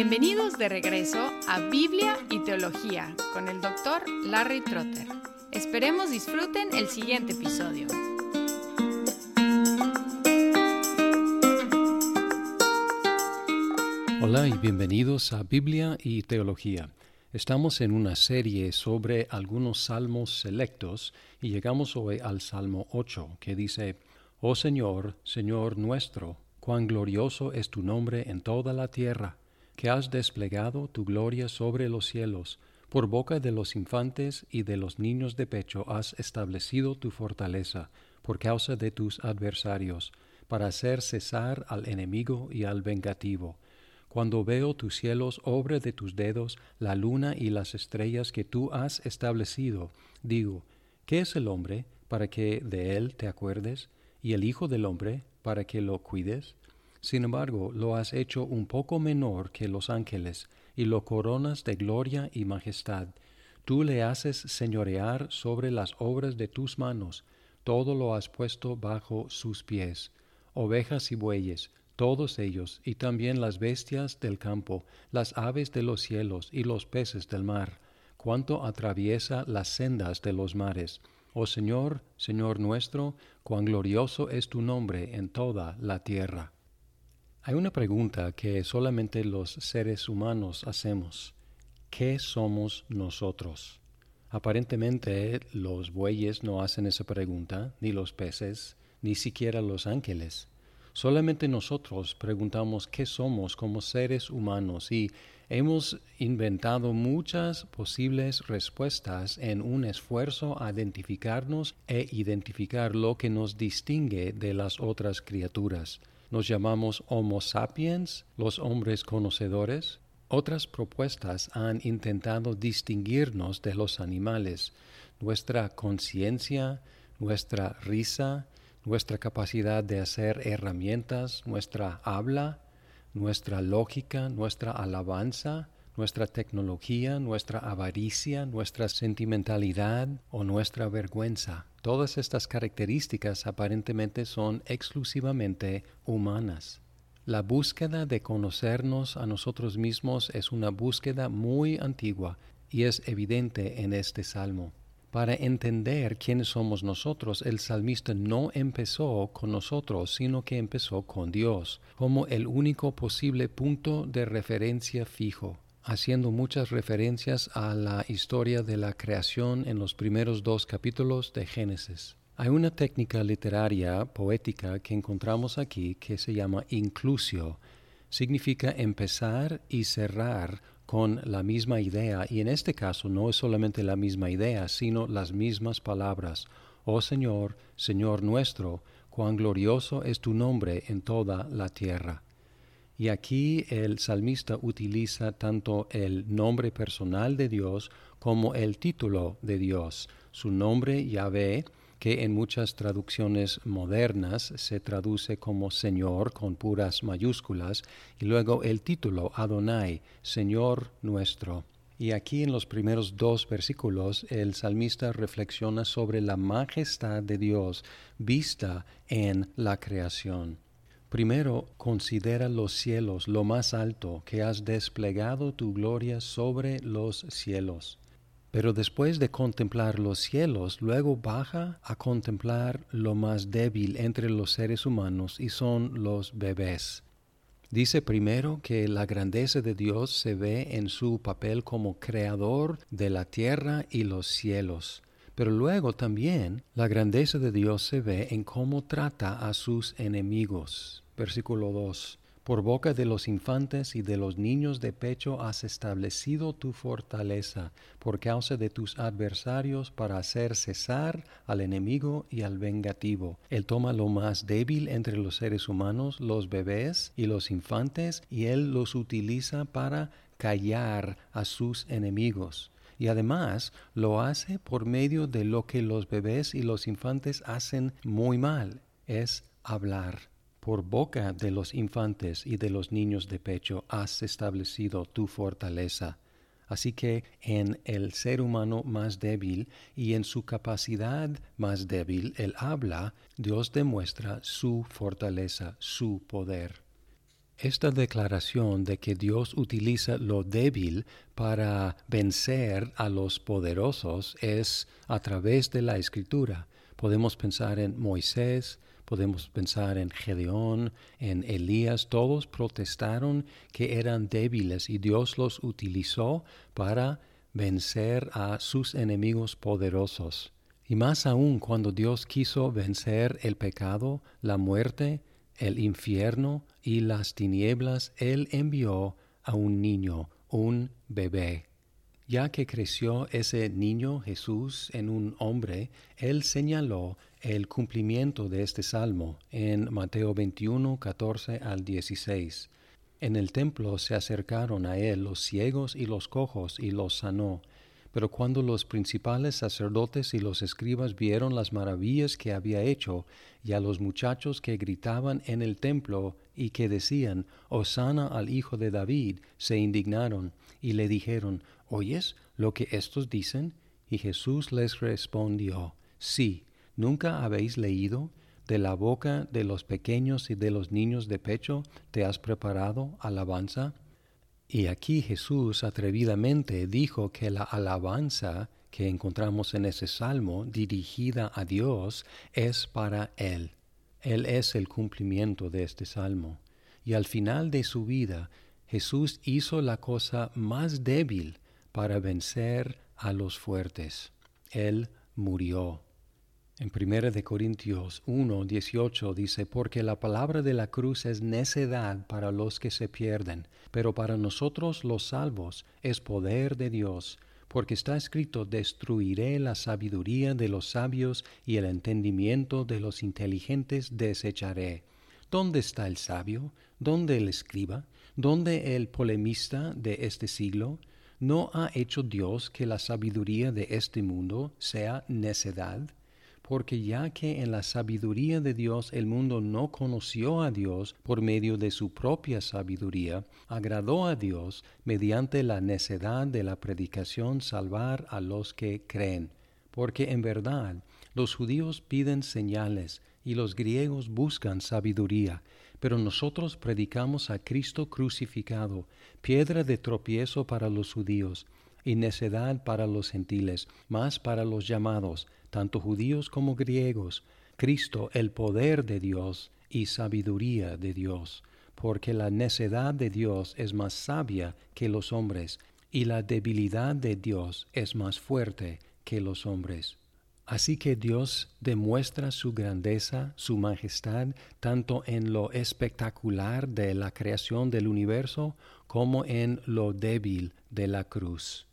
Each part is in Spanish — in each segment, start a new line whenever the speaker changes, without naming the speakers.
Bienvenidos de regreso a Biblia y Teología con el doctor Larry Trotter. Esperemos disfruten el siguiente episodio.
Hola y bienvenidos a Biblia y Teología. Estamos en una serie sobre algunos salmos selectos y llegamos hoy al Salmo 8 que dice, Oh Señor, Señor nuestro, cuán glorioso es tu nombre en toda la tierra que has desplegado tu gloria sobre los cielos, por boca de los infantes y de los niños de pecho has establecido tu fortaleza, por causa de tus adversarios, para hacer cesar al enemigo y al vengativo. Cuando veo tus cielos, obra de tus dedos, la luna y las estrellas que tú has establecido, digo, ¿qué es el hombre para que de él te acuerdes, y el Hijo del hombre para que lo cuides? Sin embargo, lo has hecho un poco menor que los ángeles, y lo coronas de gloria y majestad. Tú le haces señorear sobre las obras de tus manos, todo lo has puesto bajo sus pies. Ovejas y bueyes, todos ellos, y también las bestias del campo, las aves de los cielos y los peces del mar, cuanto atraviesa las sendas de los mares. Oh Señor, Señor nuestro, cuán glorioso es tu nombre en toda la tierra. Hay una pregunta que solamente los seres humanos hacemos. ¿Qué somos nosotros? Aparentemente los bueyes no hacen esa pregunta, ni los peces, ni siquiera los ángeles. Solamente nosotros preguntamos qué somos como seres humanos y hemos inventado muchas posibles respuestas en un esfuerzo a identificarnos e identificar lo que nos distingue de las otras criaturas nos llamamos Homo sapiens, los hombres conocedores. Otras propuestas han intentado distinguirnos de los animales, nuestra conciencia, nuestra risa, nuestra capacidad de hacer herramientas, nuestra habla, nuestra lógica, nuestra alabanza, nuestra tecnología, nuestra avaricia, nuestra sentimentalidad o nuestra vergüenza. Todas estas características aparentemente son exclusivamente humanas. La búsqueda de conocernos a nosotros mismos es una búsqueda muy antigua y es evidente en este salmo. Para entender quiénes somos nosotros, el salmista no empezó con nosotros, sino que empezó con Dios, como el único posible punto de referencia fijo haciendo muchas referencias a la historia de la creación en los primeros dos capítulos de Génesis. Hay una técnica literaria poética que encontramos aquí que se llama inclusio. Significa empezar y cerrar con la misma idea, y en este caso no es solamente la misma idea, sino las mismas palabras. Oh Señor, Señor nuestro, cuán glorioso es tu nombre en toda la tierra. Y aquí el salmista utiliza tanto el nombre personal de Dios como el título de Dios. Su nombre Yahvé, que en muchas traducciones modernas se traduce como Señor con puras mayúsculas, y luego el título Adonai, Señor nuestro. Y aquí en los primeros dos versículos el salmista reflexiona sobre la majestad de Dios vista en la creación. Primero considera los cielos, lo más alto, que has desplegado tu gloria sobre los cielos. Pero después de contemplar los cielos, luego baja a contemplar lo más débil entre los seres humanos y son los bebés. Dice primero que la grandeza de Dios se ve en su papel como creador de la tierra y los cielos. Pero luego también la grandeza de Dios se ve en cómo trata a sus enemigos. Versículo 2. Por boca de los infantes y de los niños de pecho has establecido tu fortaleza por causa de tus adversarios para hacer cesar al enemigo y al vengativo. Él toma lo más débil entre los seres humanos, los bebés y los infantes, y él los utiliza para callar a sus enemigos y además lo hace por medio de lo que los bebés y los infantes hacen muy mal, es hablar. Por boca de los infantes y de los niños de pecho has establecido tu fortaleza. Así que en el ser humano más débil y en su capacidad más débil, el habla, Dios demuestra su fortaleza, su poder. Esta declaración de que Dios utiliza lo débil para vencer a los poderosos es a través de la escritura. Podemos pensar en Moisés, podemos pensar en Gedeón, en Elías, todos protestaron que eran débiles y Dios los utilizó para vencer a sus enemigos poderosos. Y más aún cuando Dios quiso vencer el pecado, la muerte, el infierno y las tinieblas, Él envió a un niño, un bebé. Ya que creció ese niño Jesús en un hombre, Él señaló el cumplimiento de este salmo en Mateo 21, 14 al 16. En el templo se acercaron a Él los ciegos y los cojos y los sanó. Pero cuando los principales sacerdotes y los escribas vieron las maravillas que había hecho, y a los muchachos que gritaban en el templo y que decían, Osana al Hijo de David, se indignaron y le dijeron, ¿oyes lo que estos dicen? Y Jesús les respondió, Sí, ¿nunca habéis leído? De la boca de los pequeños y de los niños de pecho te has preparado alabanza. Y aquí Jesús atrevidamente dijo que la alabanza que encontramos en ese salmo dirigida a Dios es para Él. Él es el cumplimiento de este salmo. Y al final de su vida, Jesús hizo la cosa más débil para vencer a los fuertes. Él murió. En 1 de Corintios 1, 18 dice, porque la palabra de la cruz es necedad para los que se pierden, pero para nosotros los salvos es poder de Dios, porque está escrito, destruiré la sabiduría de los sabios y el entendimiento de los inteligentes desecharé. ¿Dónde está el sabio? ¿Dónde el escriba? ¿Dónde el polemista de este siglo? ¿No ha hecho Dios que la sabiduría de este mundo sea necedad? Porque ya que en la sabiduría de Dios el mundo no conoció a Dios por medio de su propia sabiduría, agradó a Dios mediante la necedad de la predicación salvar a los que creen. Porque en verdad los judíos piden señales y los griegos buscan sabiduría, pero nosotros predicamos a Cristo crucificado, piedra de tropiezo para los judíos y necedad para los gentiles, más para los llamados, tanto judíos como griegos, Cristo el poder de Dios y sabiduría de Dios, porque la necedad de Dios es más sabia que los hombres, y la debilidad de Dios es más fuerte que los hombres. Así que Dios demuestra su grandeza, su majestad, tanto en lo espectacular de la creación del universo como en lo débil de la cruz.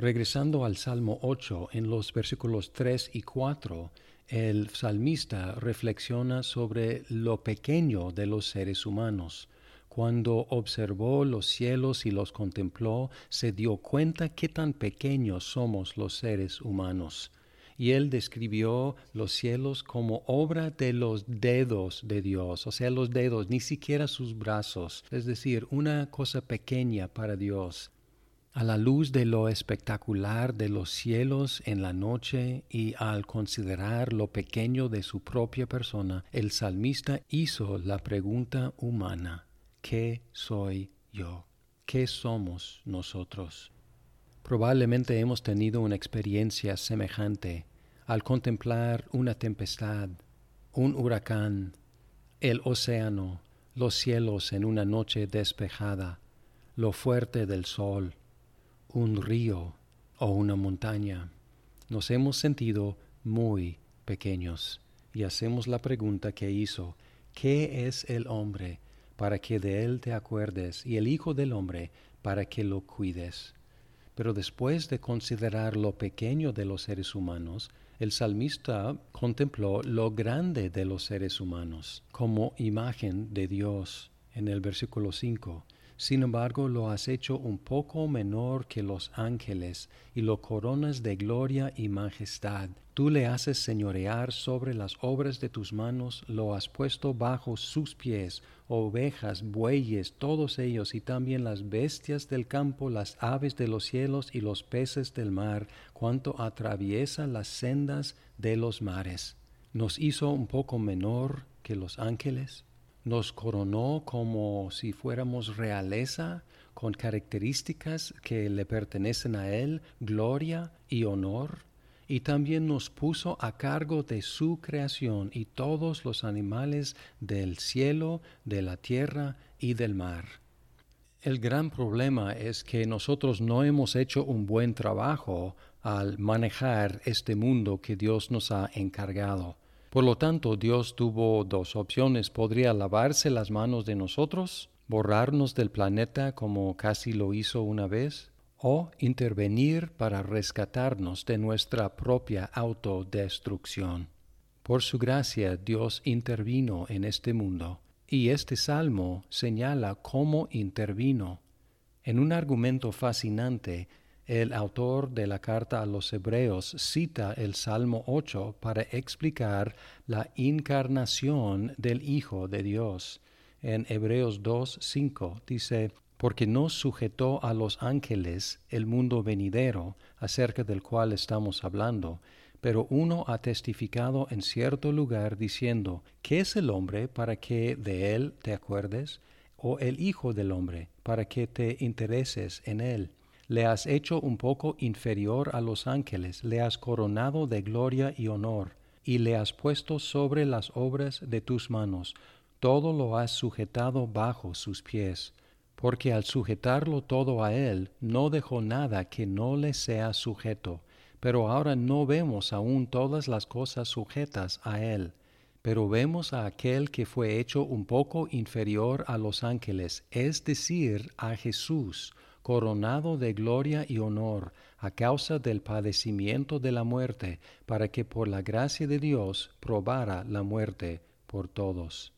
Regresando al Salmo 8, en los versículos 3 y 4, el salmista reflexiona sobre lo pequeño de los seres humanos. Cuando observó los cielos y los contempló, se dio cuenta qué tan pequeños somos los seres humanos. Y él describió los cielos como obra de los dedos de Dios, o sea, los dedos, ni siquiera sus brazos, es decir, una cosa pequeña para Dios a la luz de lo espectacular de los cielos en la noche y al considerar lo pequeño de su propia persona, el salmista hizo la pregunta humana, ¿qué soy yo? ¿Qué somos nosotros? Probablemente hemos tenido una experiencia semejante al contemplar una tempestad, un huracán, el océano, los cielos en una noche despejada, lo fuerte del sol, un río o una montaña. Nos hemos sentido muy pequeños y hacemos la pregunta que hizo, ¿qué es el hombre para que de él te acuerdes y el Hijo del hombre para que lo cuides? Pero después de considerar lo pequeño de los seres humanos, el salmista contempló lo grande de los seres humanos como imagen de Dios en el versículo 5 sin embargo, lo has hecho un poco menor que los ángeles y lo coronas de gloria y majestad. Tú le haces señorear sobre las obras de tus manos, lo has puesto bajo sus pies, ovejas, bueyes, todos ellos, y también las bestias del campo, las aves de los cielos y los peces del mar, cuanto atraviesa las sendas de los mares. ¿Nos hizo un poco menor que los ángeles? Nos coronó como si fuéramos realeza, con características que le pertenecen a Él, gloria y honor, y también nos puso a cargo de su creación y todos los animales del cielo, de la tierra y del mar. El gran problema es que nosotros no hemos hecho un buen trabajo al manejar este mundo que Dios nos ha encargado. Por lo tanto, Dios tuvo dos opciones. Podría lavarse las manos de nosotros, borrarnos del planeta como casi lo hizo una vez, o intervenir para rescatarnos de nuestra propia autodestrucción. Por su gracia Dios intervino en este mundo, y este salmo señala cómo intervino. En un argumento fascinante, el autor de la carta a los Hebreos cita el Salmo 8 para explicar la encarnación del Hijo de Dios. En Hebreos 2, 5 dice, porque no sujetó a los ángeles el mundo venidero, acerca del cual estamos hablando, pero uno ha testificado en cierto lugar diciendo, ¿qué es el hombre para que de él te acuerdes? ¿O el Hijo del hombre para que te intereses en él? Le has hecho un poco inferior a los ángeles, le has coronado de gloria y honor, y le has puesto sobre las obras de tus manos, todo lo has sujetado bajo sus pies, porque al sujetarlo todo a él, no dejó nada que no le sea sujeto, pero ahora no vemos aún todas las cosas sujetas a él, pero vemos a aquel que fue hecho un poco inferior a los ángeles, es decir, a Jesús, coronado de gloria y honor a causa del padecimiento de la muerte, para que por la gracia de Dios probara la muerte por todos.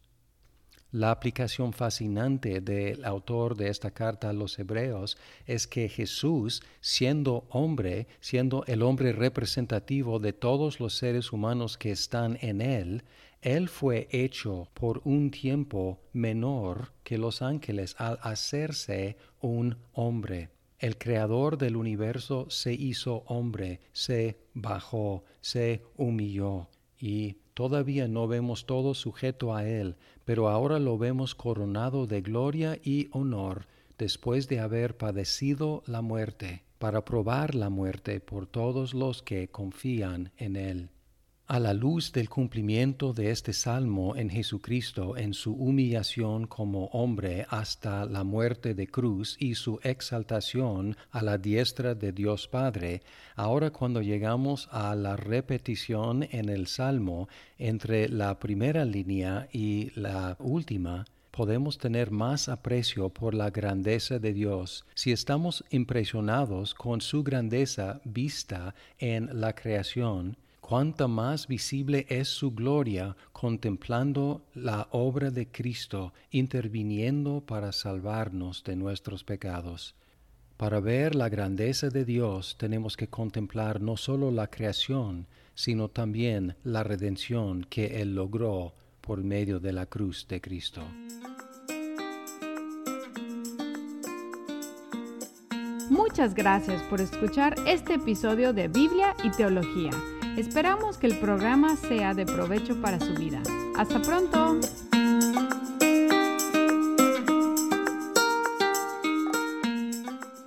La aplicación fascinante del autor de esta carta a los hebreos es que Jesús, siendo hombre, siendo el hombre representativo de todos los seres humanos que están en él, él fue hecho por un tiempo menor que los ángeles al hacerse un hombre. El creador del universo se hizo hombre, se bajó, se humilló y todavía no vemos todo sujeto a él, pero ahora lo vemos coronado de gloria y honor después de haber padecido la muerte, para probar la muerte por todos los que confían en él. A la luz del cumplimiento de este salmo en Jesucristo en su humillación como hombre hasta la muerte de cruz y su exaltación a la diestra de Dios Padre, ahora cuando llegamos a la repetición en el salmo entre la primera línea y la última, podemos tener más aprecio por la grandeza de Dios si estamos impresionados con su grandeza vista en la creación cuánta más visible es su gloria contemplando la obra de Cristo interviniendo para salvarnos de nuestros pecados. Para ver la grandeza de Dios tenemos que contemplar no solo la creación, sino también la redención que Él logró por medio de la cruz de Cristo.
Muchas gracias por escuchar este episodio de Biblia y Teología. Esperamos que el programa sea de provecho para su vida. Hasta pronto.